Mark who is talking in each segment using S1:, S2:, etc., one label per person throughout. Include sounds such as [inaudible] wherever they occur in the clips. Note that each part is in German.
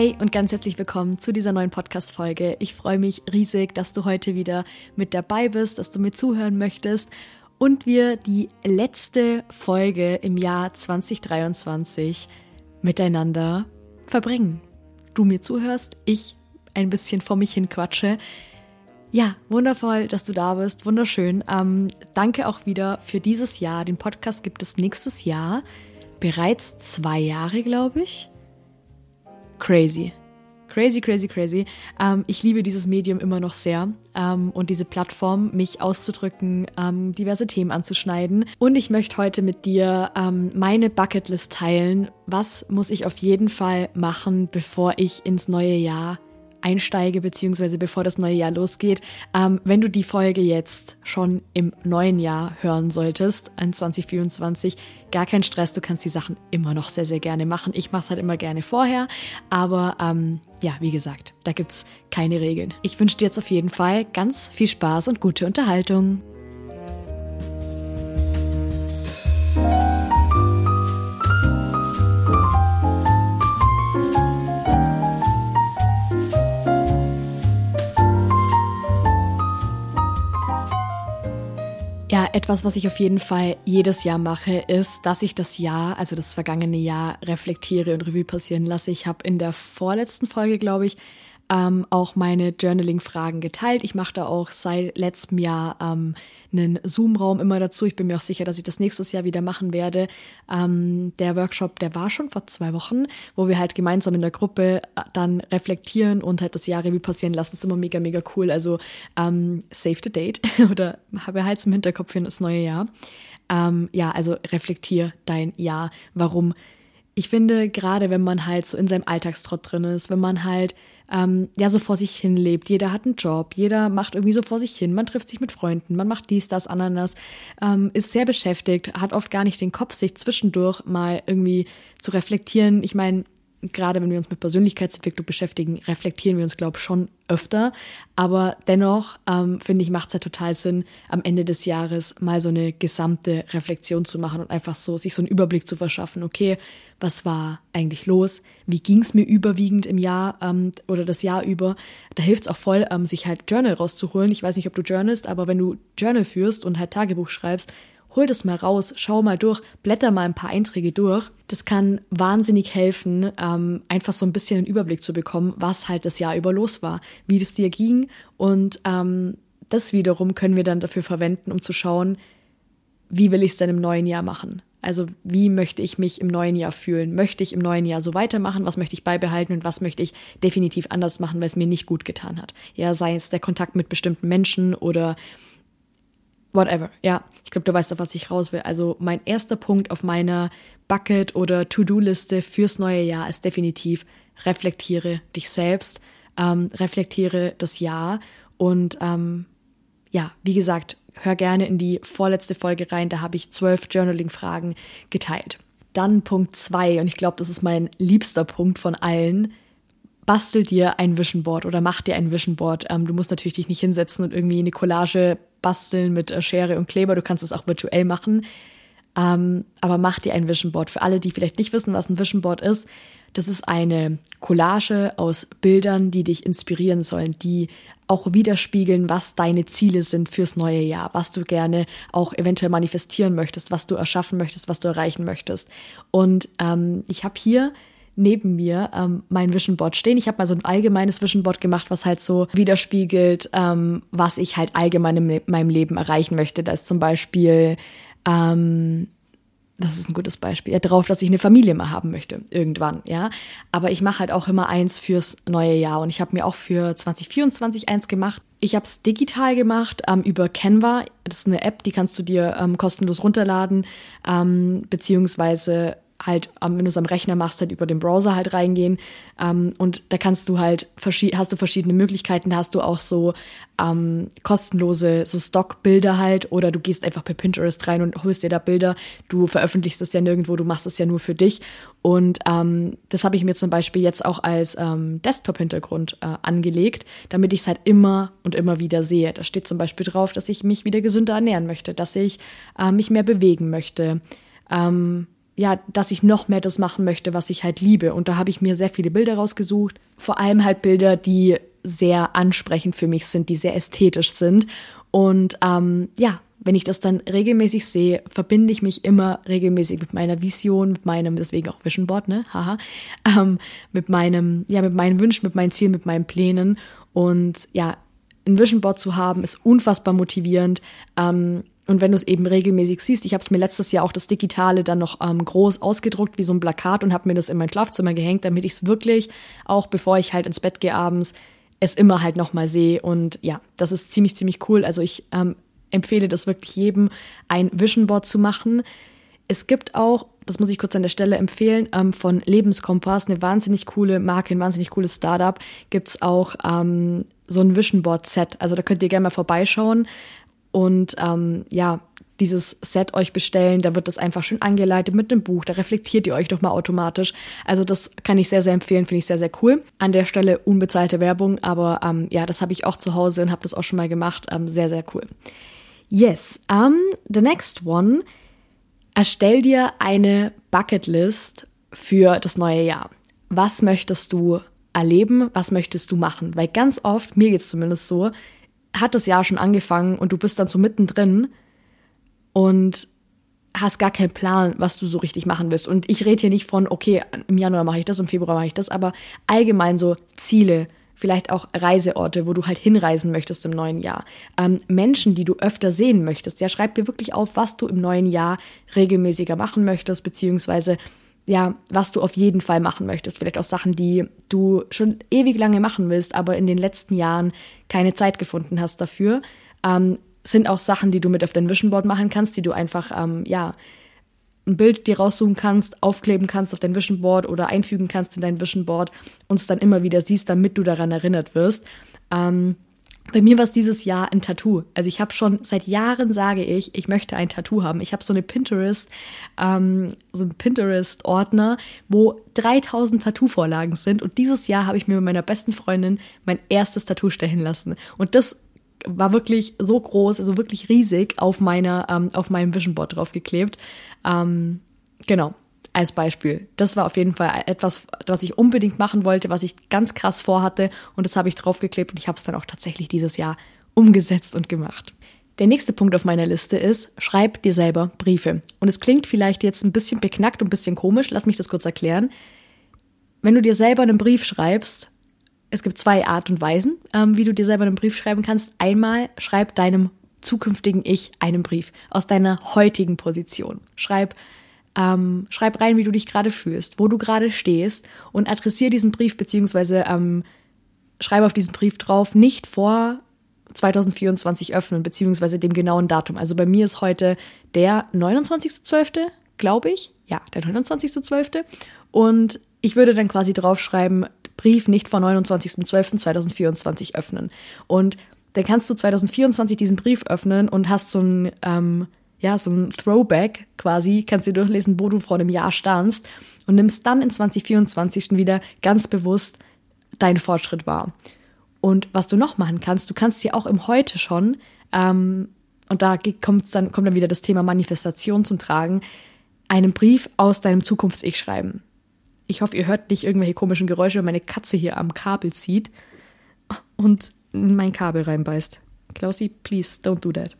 S1: Hey und ganz herzlich willkommen zu dieser neuen Podcast-Folge. Ich freue mich riesig, dass du heute wieder mit dabei bist, dass du mir zuhören möchtest und wir die letzte Folge im Jahr 2023 miteinander verbringen. Du mir zuhörst, ich ein bisschen vor mich hin quatsche. Ja, wundervoll, dass du da bist. Wunderschön. Ähm, danke auch wieder für dieses Jahr. Den Podcast gibt es nächstes Jahr. Bereits zwei Jahre, glaube ich. Crazy. Crazy, crazy, crazy. Ähm, ich liebe dieses Medium immer noch sehr ähm, und diese Plattform, mich auszudrücken, ähm, diverse Themen anzuschneiden. Und ich möchte heute mit dir ähm, meine Bucketlist teilen. Was muss ich auf jeden Fall machen, bevor ich ins neue Jahr einsteige, beziehungsweise bevor das neue Jahr losgeht. Ähm, wenn du die Folge jetzt schon im neuen Jahr hören solltest, in 2024, gar kein Stress, du kannst die Sachen immer noch sehr, sehr gerne machen. Ich mache es halt immer gerne vorher, aber ähm, ja, wie gesagt, da gibt es keine Regeln. Ich wünsche dir jetzt auf jeden Fall ganz viel Spaß und gute Unterhaltung. Ja, etwas, was ich auf jeden Fall jedes Jahr mache, ist, dass ich das Jahr, also das vergangene Jahr, reflektiere und Revue passieren lasse. Ich habe in der vorletzten Folge, glaube ich, ähm, auch meine Journaling-Fragen geteilt. Ich mache da auch seit letztem Jahr ähm, einen Zoom-Raum immer dazu. Ich bin mir auch sicher, dass ich das nächstes Jahr wieder machen werde. Ähm, der Workshop, der war schon vor zwei Wochen, wo wir halt gemeinsam in der Gruppe äh, dann reflektieren und halt das Jahr Revue passieren lassen. Das ist immer mega, mega cool. Also ähm, save the date [laughs] oder habe halt im Hinterkopf für das neue Jahr. Ähm, ja, also reflektier dein Jahr. Warum? Ich finde, gerade wenn man halt so in seinem Alltagstrott drin ist, wenn man halt ähm, ja so vor sich hin lebt. Jeder hat einen Job, jeder macht irgendwie so vor sich hin, man trifft sich mit Freunden, man macht dies, das, Ananas, ähm, ist sehr beschäftigt, hat oft gar nicht den Kopf, sich zwischendurch mal irgendwie zu reflektieren. Ich meine, gerade wenn wir uns mit Persönlichkeitsentwicklung beschäftigen, reflektieren wir uns, glaube ich, schon öfter. Aber dennoch, ähm, finde ich, macht es ja total Sinn, am Ende des Jahres mal so eine gesamte Reflexion zu machen und einfach so sich so einen Überblick zu verschaffen. Okay, was war eigentlich los? Wie ging es mir überwiegend im Jahr ähm, oder das Jahr über? Da hilft es auch voll, ähm, sich halt Journal rauszuholen. Ich weiß nicht, ob du journalst, aber wenn du Journal führst und halt Tagebuch schreibst, hol das mal raus, schau mal durch, blätter mal ein paar Einträge durch. Das kann wahnsinnig helfen, ähm, einfach so ein bisschen einen Überblick zu bekommen, was halt das Jahr über los war, wie es dir ging. Und ähm, das wiederum können wir dann dafür verwenden, um zu schauen, wie will ich es denn im neuen Jahr machen? Also wie möchte ich mich im neuen Jahr fühlen? Möchte ich im neuen Jahr so weitermachen? Was möchte ich beibehalten und was möchte ich definitiv anders machen, weil es mir nicht gut getan hat? Ja, sei es der Kontakt mit bestimmten Menschen oder whatever. Ja, ich glaube, du weißt, auf was ich raus will. Also mein erster Punkt auf meiner Bucket- oder To-Do-Liste fürs neue Jahr ist definitiv reflektiere dich selbst, ähm, reflektiere das Jahr und ähm, ja, wie gesagt, hör gerne in die vorletzte Folge rein. Da habe ich zwölf Journaling-Fragen geteilt. Dann Punkt zwei und ich glaube, das ist mein liebster Punkt von allen bastel dir ein Vision Board oder mach dir ein Vision Board. Ähm, du musst natürlich dich nicht hinsetzen und irgendwie eine Collage basteln mit äh, Schere und Kleber. Du kannst es auch virtuell machen. Ähm, aber mach dir ein Vision Board. Für alle, die vielleicht nicht wissen, was ein Vision Board ist, das ist eine Collage aus Bildern, die dich inspirieren sollen, die auch widerspiegeln, was deine Ziele sind fürs neue Jahr, was du gerne auch eventuell manifestieren möchtest, was du erschaffen möchtest, was du erreichen möchtest. Und ähm, ich habe hier neben mir ähm, mein Vision Board stehen. Ich habe mal so ein allgemeines Vision Board gemacht, was halt so widerspiegelt, ähm, was ich halt allgemein in meinem Leben erreichen möchte. Da ist zum Beispiel, ähm, das ist ein gutes Beispiel, ja, drauf, dass ich eine Familie mal haben möchte, irgendwann, ja. Aber ich mache halt auch immer eins fürs neue Jahr und ich habe mir auch für 2024 eins gemacht. Ich habe es digital gemacht ähm, über Canva. Das ist eine App, die kannst du dir ähm, kostenlos runterladen, ähm, beziehungsweise halt, ähm, wenn du es am Rechner machst, halt über den Browser halt reingehen. Ähm, und da kannst du halt, hast du verschiedene Möglichkeiten. Da hast du auch so ähm, kostenlose, so Stockbilder halt. Oder du gehst einfach per Pinterest rein und holst dir da Bilder. Du veröffentlichst das ja nirgendwo, du machst das ja nur für dich. Und ähm, das habe ich mir zum Beispiel jetzt auch als ähm, Desktop-Hintergrund äh, angelegt, damit ich es halt immer und immer wieder sehe. Da steht zum Beispiel drauf, dass ich mich wieder gesünder ernähren möchte, dass ich äh, mich mehr bewegen möchte. Ähm, ja, dass ich noch mehr das machen möchte, was ich halt liebe. Und da habe ich mir sehr viele Bilder rausgesucht. Vor allem halt Bilder, die sehr ansprechend für mich sind, die sehr ästhetisch sind. Und ähm, ja, wenn ich das dann regelmäßig sehe, verbinde ich mich immer regelmäßig mit meiner Vision, mit meinem, deswegen auch Vision Board, ne, haha, [laughs] ähm, mit meinem, ja, mit meinen Wünschen, mit meinen Zielen, mit meinen Plänen. Und ja, ein Vision Board zu haben, ist unfassbar motivierend. Ähm, und wenn du es eben regelmäßig siehst, ich habe es mir letztes Jahr auch das Digitale dann noch ähm, groß ausgedruckt, wie so ein Plakat und habe mir das in mein Schlafzimmer gehängt, damit ich es wirklich, auch bevor ich halt ins Bett gehe abends, es immer halt nochmal sehe. Und ja, das ist ziemlich, ziemlich cool. Also ich ähm, empfehle das wirklich jedem, ein Vision Board zu machen. Es gibt auch, das muss ich kurz an der Stelle empfehlen, ähm, von Lebenskompass, eine wahnsinnig coole Marke, ein wahnsinnig cooles Startup, gibt es auch ähm, so ein Vision Board Set. Also da könnt ihr gerne mal vorbeischauen und ähm, ja, dieses Set euch bestellen. Da wird das einfach schön angeleitet mit einem Buch. Da reflektiert ihr euch doch mal automatisch. Also das kann ich sehr, sehr empfehlen. Finde ich sehr, sehr cool. An der Stelle unbezahlte Werbung, aber ähm, ja, das habe ich auch zu Hause und habe das auch schon mal gemacht. Ähm, sehr, sehr cool. Yes, um, the next one. Erstell dir eine Bucketlist für das neue Jahr. Was möchtest du erleben? Was möchtest du machen? Weil ganz oft, mir geht es zumindest so, hat das Jahr schon angefangen und du bist dann so mittendrin und hast gar keinen Plan, was du so richtig machen willst. Und ich rede hier nicht von, okay, im Januar mache ich das, im Februar mache ich das, aber allgemein so Ziele, vielleicht auch Reiseorte, wo du halt hinreisen möchtest im neuen Jahr. Ähm, Menschen, die du öfter sehen möchtest. Ja, schreib dir wirklich auf, was du im neuen Jahr regelmäßiger machen möchtest, beziehungsweise ja, was du auf jeden Fall machen möchtest. Vielleicht auch Sachen, die du schon ewig lange machen willst, aber in den letzten Jahren keine Zeit gefunden hast dafür. Ähm, sind auch Sachen, die du mit auf dein Vision Board machen kannst, die du einfach, ähm, ja, ein Bild dir raussuchen kannst, aufkleben kannst auf dein Vision Board oder einfügen kannst in dein Vision Board und es dann immer wieder siehst, damit du daran erinnert wirst. Ähm, bei mir war es dieses Jahr ein Tattoo. Also ich habe schon seit Jahren sage ich, ich möchte ein Tattoo haben. Ich habe so eine Pinterest, ähm, so ein Pinterest-Ordner, wo 3000 Tattoo-Vorlagen sind. Und dieses Jahr habe ich mir mit meiner besten Freundin mein erstes Tattoo stechen lassen. Und das war wirklich so groß, also wirklich riesig auf meiner, ähm, auf meinem Vision Board draufgeklebt. Ähm, genau, als Beispiel. Das war auf jeden Fall etwas, was ich unbedingt machen wollte, was ich ganz krass vorhatte und das habe ich draufgeklebt und ich habe es dann auch tatsächlich dieses Jahr umgesetzt und gemacht. Der nächste Punkt auf meiner Liste ist, schreib dir selber Briefe. Und es klingt vielleicht jetzt ein bisschen beknackt und ein bisschen komisch, lass mich das kurz erklären. Wenn du dir selber einen Brief schreibst, es gibt zwei Art und Weisen, ähm, wie du dir selber einen Brief schreiben kannst. Einmal schreib deinem zukünftigen Ich einen Brief aus deiner heutigen Position. Schreib, ähm, schreib rein, wie du dich gerade fühlst, wo du gerade stehst und adressiere diesen Brief beziehungsweise ähm, schreibe auf diesen Brief drauf, nicht vor 2024 öffnen, beziehungsweise dem genauen Datum. Also bei mir ist heute der 29.12., glaube ich. Ja, der 29.12. Und ich würde dann quasi draufschreiben, Brief nicht vor 29.12.2024 öffnen. Und dann kannst du 2024 diesen Brief öffnen und hast so ein, ähm, ja, so ein Throwback quasi, kannst dir durchlesen, wo du vor einem Jahr standst und nimmst dann in 2024 schon wieder ganz bewusst deinen Fortschritt wahr. Und was du noch machen kannst, du kannst dir auch im Heute schon, ähm, und da kommt dann, kommt dann wieder das Thema Manifestation zum Tragen, einen Brief aus deinem Zukunfts-Ich schreiben. Ich hoffe, ihr hört nicht irgendwelche komischen Geräusche, wenn meine Katze hier am Kabel zieht und in mein Kabel reinbeißt. Klausi, please don't do that.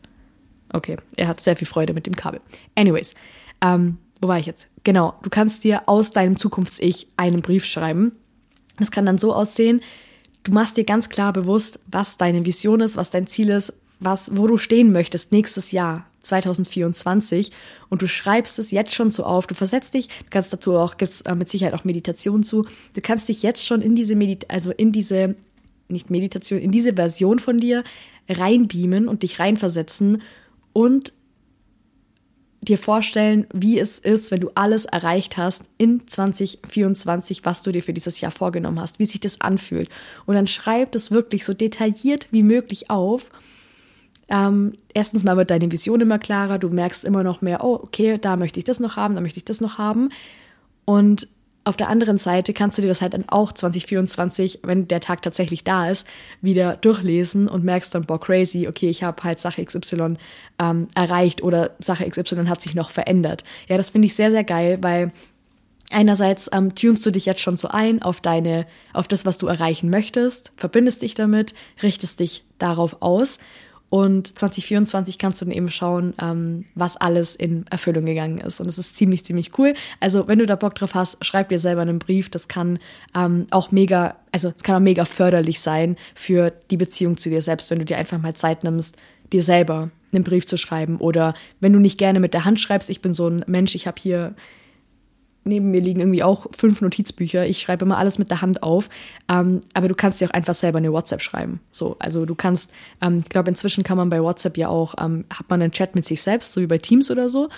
S1: Okay, er hat sehr viel Freude mit dem Kabel. Anyways, ähm, wo war ich jetzt? Genau, du kannst dir aus deinem Zukunfts-Ich einen Brief schreiben. Das kann dann so aussehen, du machst dir ganz klar bewusst, was deine Vision ist, was dein Ziel ist, was, wo du stehen möchtest nächstes Jahr, 2024 und du schreibst es jetzt schon so auf. Du versetzt dich, du kannst dazu auch, gibt es äh, mit Sicherheit auch Meditation zu. Du kannst dich jetzt schon in diese Medit also in diese, nicht Meditation, in diese Version von dir reinbeamen und dich reinversetzen und dir vorstellen, wie es ist, wenn du alles erreicht hast in 2024, was du dir für dieses Jahr vorgenommen hast, wie sich das anfühlt. Und dann schreib das wirklich so detailliert wie möglich auf ähm, erstens mal wird deine Vision immer klarer, du merkst immer noch mehr, oh, okay, da möchte ich das noch haben, da möchte ich das noch haben. Und auf der anderen Seite kannst du dir das halt dann auch 2024, wenn der Tag tatsächlich da ist, wieder durchlesen und merkst dann, boah, crazy, okay, ich habe halt Sache XY ähm, erreicht oder Sache XY hat sich noch verändert. Ja, das finde ich sehr, sehr geil, weil einerseits ähm, tunst du dich jetzt schon so ein auf deine, auf das, was du erreichen möchtest, verbindest dich damit, richtest dich darauf aus und 2024 kannst du dann eben schauen, ähm, was alles in Erfüllung gegangen ist. Und es ist ziemlich, ziemlich cool. Also, wenn du da Bock drauf hast, schreib dir selber einen Brief. Das kann ähm, auch mega, also es kann auch mega förderlich sein für die Beziehung zu dir selbst, wenn du dir einfach mal Zeit nimmst, dir selber einen Brief zu schreiben. Oder wenn du nicht gerne mit der Hand schreibst, ich bin so ein Mensch, ich habe hier neben mir liegen irgendwie auch fünf Notizbücher. Ich schreibe immer alles mit der Hand auf. Ähm, aber du kannst dir auch einfach selber eine WhatsApp schreiben. So, also du kannst, ähm, ich glaube, inzwischen kann man bei WhatsApp ja auch, ähm, hat man einen Chat mit sich selbst, so wie bei Teams oder so.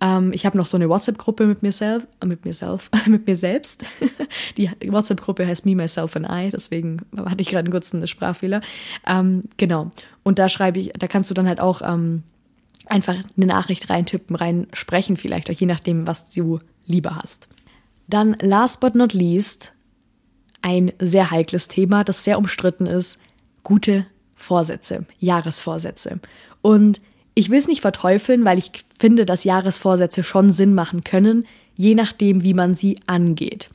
S1: Ähm, ich habe noch so eine WhatsApp-Gruppe mit mir selbst, äh, mit mir selbst, [laughs] mit mir selbst. [laughs] Die WhatsApp-Gruppe heißt Me, Myself and I, deswegen hatte ich gerade einen kurzen Sprachfehler. Ähm, genau. Und da schreibe ich, da kannst du dann halt auch ähm, einfach eine Nachricht reintippen, rein sprechen vielleicht, auch je nachdem, was du lieber hast. Dann last but not least ein sehr heikles Thema, das sehr umstritten ist, gute Vorsätze, Jahresvorsätze. Und ich will es nicht verteufeln, weil ich finde, dass Jahresvorsätze schon Sinn machen können, je nachdem, wie man sie angeht.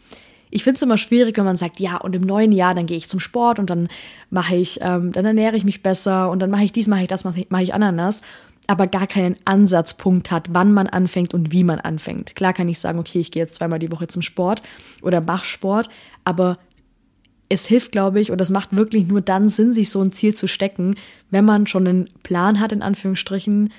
S1: Ich finde es immer schwierig, wenn man sagt, ja, und im neuen Jahr, dann gehe ich zum Sport und dann mache ich, ähm, dann ernähre ich mich besser und dann mache ich dies, mache ich das, mache ich, ich Ananas aber gar keinen Ansatzpunkt hat, wann man anfängt und wie man anfängt. Klar kann ich sagen, okay, ich gehe jetzt zweimal die Woche zum Sport oder mach Sport, aber es hilft, glaube ich, und das macht wirklich nur dann Sinn, sich so ein Ziel zu stecken, wenn man schon einen Plan hat, in Anführungsstrichen,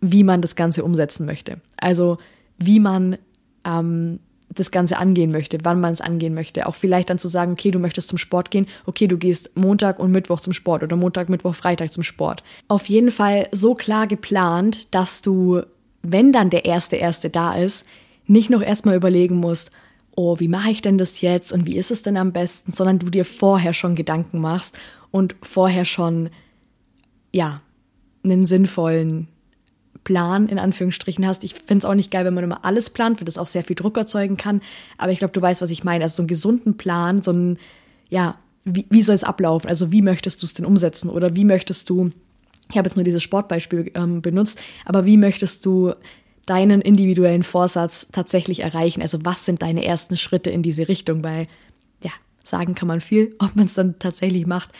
S1: wie man das Ganze umsetzen möchte. Also wie man ähm, das Ganze angehen möchte, wann man es angehen möchte. Auch vielleicht dann zu sagen, okay, du möchtest zum Sport gehen, okay, du gehst Montag und Mittwoch zum Sport oder Montag, Mittwoch, Freitag zum Sport. Auf jeden Fall so klar geplant, dass du, wenn dann der erste erste da ist, nicht noch erstmal überlegen musst, oh, wie mache ich denn das jetzt und wie ist es denn am besten, sondern du dir vorher schon Gedanken machst und vorher schon, ja, einen sinnvollen Plan in Anführungsstrichen hast. Ich finde es auch nicht geil, wenn man immer alles plant, weil das auch sehr viel Druck erzeugen kann. Aber ich glaube, du weißt, was ich meine. Also so einen gesunden Plan, so ein, ja, wie, wie soll es ablaufen? Also wie möchtest du es denn umsetzen? Oder wie möchtest du, ich habe jetzt nur dieses Sportbeispiel ähm, benutzt, aber wie möchtest du deinen individuellen Vorsatz tatsächlich erreichen? Also was sind deine ersten Schritte in diese Richtung? Weil, ja, sagen kann man viel, ob man es dann tatsächlich macht,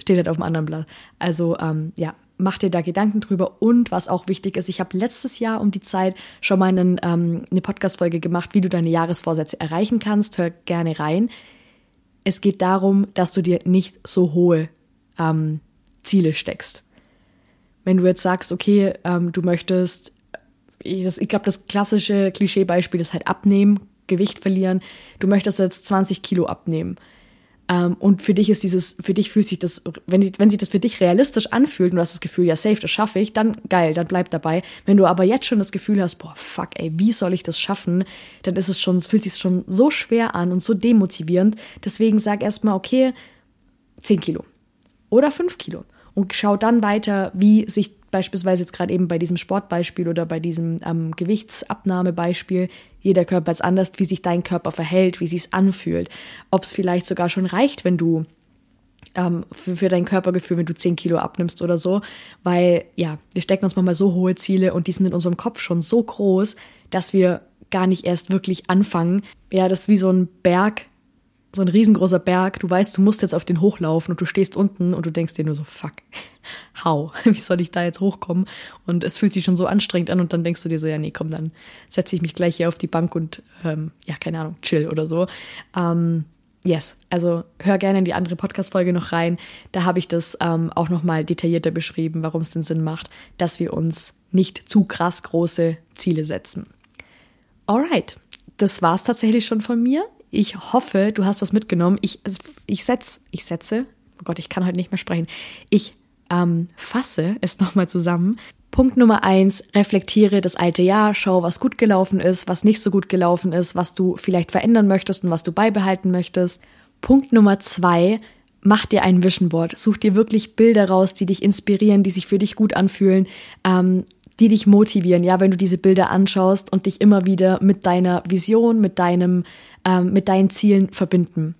S1: steht halt auf dem anderen Blatt. Also, ähm, ja, mach dir da Gedanken drüber. Und was auch wichtig ist, ich habe letztes Jahr um die Zeit schon mal einen, ähm, eine Podcast-Folge gemacht, wie du deine Jahresvorsätze erreichen kannst. Hör gerne rein. Es geht darum, dass du dir nicht so hohe ähm, Ziele steckst. Wenn du jetzt sagst, okay, ähm, du möchtest, ich, ich glaube, das klassische Klischeebeispiel ist halt abnehmen, Gewicht verlieren. Du möchtest jetzt 20 Kilo abnehmen und für dich ist dieses, für dich fühlt sich das, wenn, wenn sich das für dich realistisch anfühlt und du hast das Gefühl, ja, safe, das schaffe ich, dann geil, dann bleib dabei. Wenn du aber jetzt schon das Gefühl hast, boah, fuck, ey, wie soll ich das schaffen, dann ist es schon, es fühlt sich schon so schwer an und so demotivierend. Deswegen sag erstmal, okay, 10 Kilo oder 5 Kilo und schau dann weiter, wie sich beispielsweise jetzt gerade eben bei diesem Sportbeispiel oder bei diesem ähm, Gewichtsabnahmebeispiel, jeder Körper ist anders, wie sich dein Körper verhält, wie sich anfühlt. Ob es vielleicht sogar schon reicht, wenn du ähm, für, für dein Körpergefühl, wenn du 10 Kilo abnimmst oder so. Weil, ja, wir stecken uns manchmal so hohe Ziele und die sind in unserem Kopf schon so groß, dass wir gar nicht erst wirklich anfangen. Ja, das ist wie so ein Berg, so ein riesengroßer Berg, du weißt, du musst jetzt auf den hochlaufen und du stehst unten und du denkst dir nur so, fuck, [laughs] how, [laughs] wie soll ich da jetzt hochkommen? Und es fühlt sich schon so anstrengend an und dann denkst du dir so, ja, nee, komm, dann setze ich mich gleich hier auf die Bank und, ähm, ja, keine Ahnung, chill oder so. Ähm, yes, also hör gerne in die andere Podcast-Folge noch rein. Da habe ich das ähm, auch nochmal detaillierter beschrieben, warum es den Sinn macht, dass wir uns nicht zu krass große Ziele setzen. Alright, das war es tatsächlich schon von mir. Ich hoffe, du hast was mitgenommen. Ich, ich, setz, ich setze, oh Gott, ich kann heute nicht mehr sprechen. Ich ähm, fasse es [laughs] nochmal zusammen. Punkt Nummer eins, reflektiere das alte Jahr, schau, was gut gelaufen ist, was nicht so gut gelaufen ist, was du vielleicht verändern möchtest und was du beibehalten möchtest. Punkt Nummer zwei, mach dir ein Vision Board. Such dir wirklich Bilder raus, die dich inspirieren, die sich für dich gut anfühlen, ähm, die dich motivieren, ja, wenn du diese Bilder anschaust und dich immer wieder mit deiner Vision, mit deinem, ähm, mit deinen Zielen verbinden.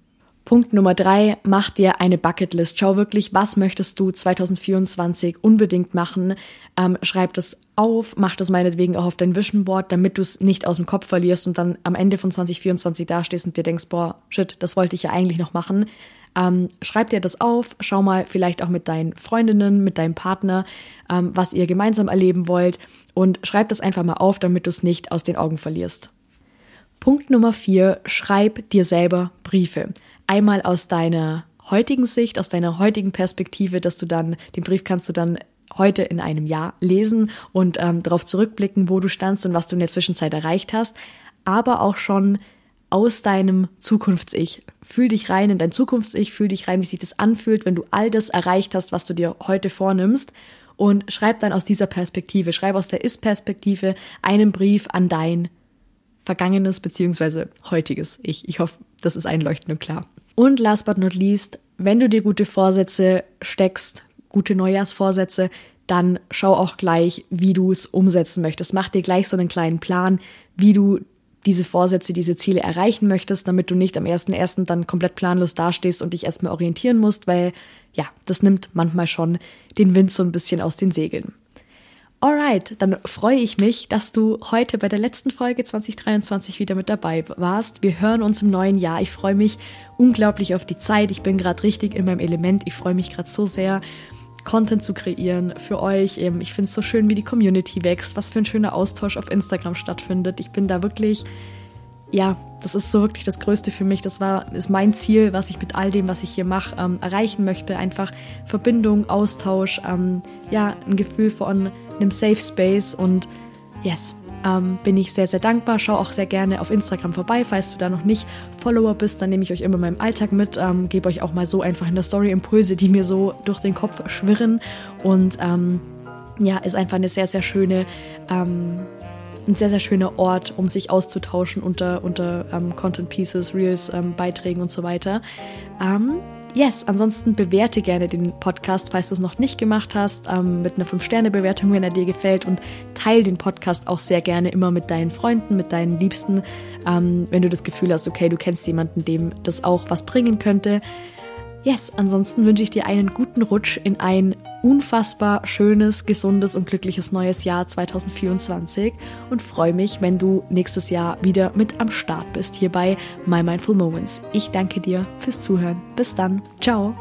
S1: Punkt Nummer drei, mach dir eine Bucketlist. Schau wirklich, was möchtest du 2024 unbedingt machen. Ähm, schreib das auf, mach das meinetwegen auch auf dein Vision Board, damit du es nicht aus dem Kopf verlierst und dann am Ende von 2024 dastehst und dir denkst, boah, shit, das wollte ich ja eigentlich noch machen. Ähm, schreib dir das auf, schau mal vielleicht auch mit deinen Freundinnen, mit deinem Partner, ähm, was ihr gemeinsam erleben wollt und schreib das einfach mal auf, damit du es nicht aus den Augen verlierst. Punkt Nummer vier, schreib dir selber Briefe einmal aus deiner heutigen Sicht, aus deiner heutigen Perspektive, dass du dann, den Brief kannst du dann heute in einem Jahr lesen und ähm, darauf zurückblicken, wo du standst und was du in der Zwischenzeit erreicht hast, aber auch schon aus deinem Zukunfts-Ich. Fühl dich rein in dein Zukunfts-Ich, fühl dich rein, wie sich das anfühlt, wenn du all das erreicht hast, was du dir heute vornimmst und schreib dann aus dieser Perspektive, schreib aus der Ist-Perspektive einen Brief an dein vergangenes bzw. heutiges Ich. Ich hoffe, das ist einleuchtend und klar. Und last but not least, wenn du dir gute Vorsätze steckst, gute Neujahrsvorsätze, dann schau auch gleich, wie du es umsetzen möchtest. Mach dir gleich so einen kleinen Plan, wie du diese Vorsätze, diese Ziele erreichen möchtest, damit du nicht am 1.1. dann komplett planlos dastehst und dich erstmal orientieren musst, weil ja, das nimmt manchmal schon den Wind so ein bisschen aus den Segeln. Alright, dann freue ich mich, dass du heute bei der letzten Folge 2023 wieder mit dabei warst. Wir hören uns im neuen Jahr. Ich freue mich unglaublich auf die Zeit. Ich bin gerade richtig in meinem Element. Ich freue mich gerade so sehr, Content zu kreieren für euch. Ich finde es so schön, wie die Community wächst, was für ein schöner Austausch auf Instagram stattfindet. Ich bin da wirklich ja, das ist so wirklich das Größte für mich. Das war, ist mein Ziel, was ich mit all dem, was ich hier mache, ähm, erreichen möchte. Einfach Verbindung, Austausch, ähm, ja, ein Gefühl von einem Safe Space und yes, ähm, bin ich sehr, sehr dankbar. Schau auch sehr gerne auf Instagram vorbei. Falls du da noch nicht Follower bist, dann nehme ich euch immer in meinem Alltag mit. Ähm, Gebe euch auch mal so einfach in der Story Impulse, die mir so durch den Kopf schwirren. Und ähm, ja, ist einfach eine sehr, sehr schöne ähm, ein sehr, sehr schöner Ort, um sich auszutauschen unter, unter ähm, Content Pieces, Reels, ähm, Beiträgen und so weiter. Ähm, yes, ansonsten bewerte gerne den Podcast, falls du es noch nicht gemacht hast, ähm, mit einer 5-Sterne-Bewertung, wenn er dir gefällt und teile den Podcast auch sehr gerne immer mit deinen Freunden, mit deinen Liebsten, ähm, wenn du das Gefühl hast, okay, du kennst jemanden, dem das auch was bringen könnte. Yes, ansonsten wünsche ich dir einen guten Rutsch in ein unfassbar schönes, gesundes und glückliches neues Jahr 2024 und freue mich, wenn du nächstes Jahr wieder mit am Start bist hier bei My Mindful Moments. Ich danke dir fürs Zuhören. Bis dann. Ciao.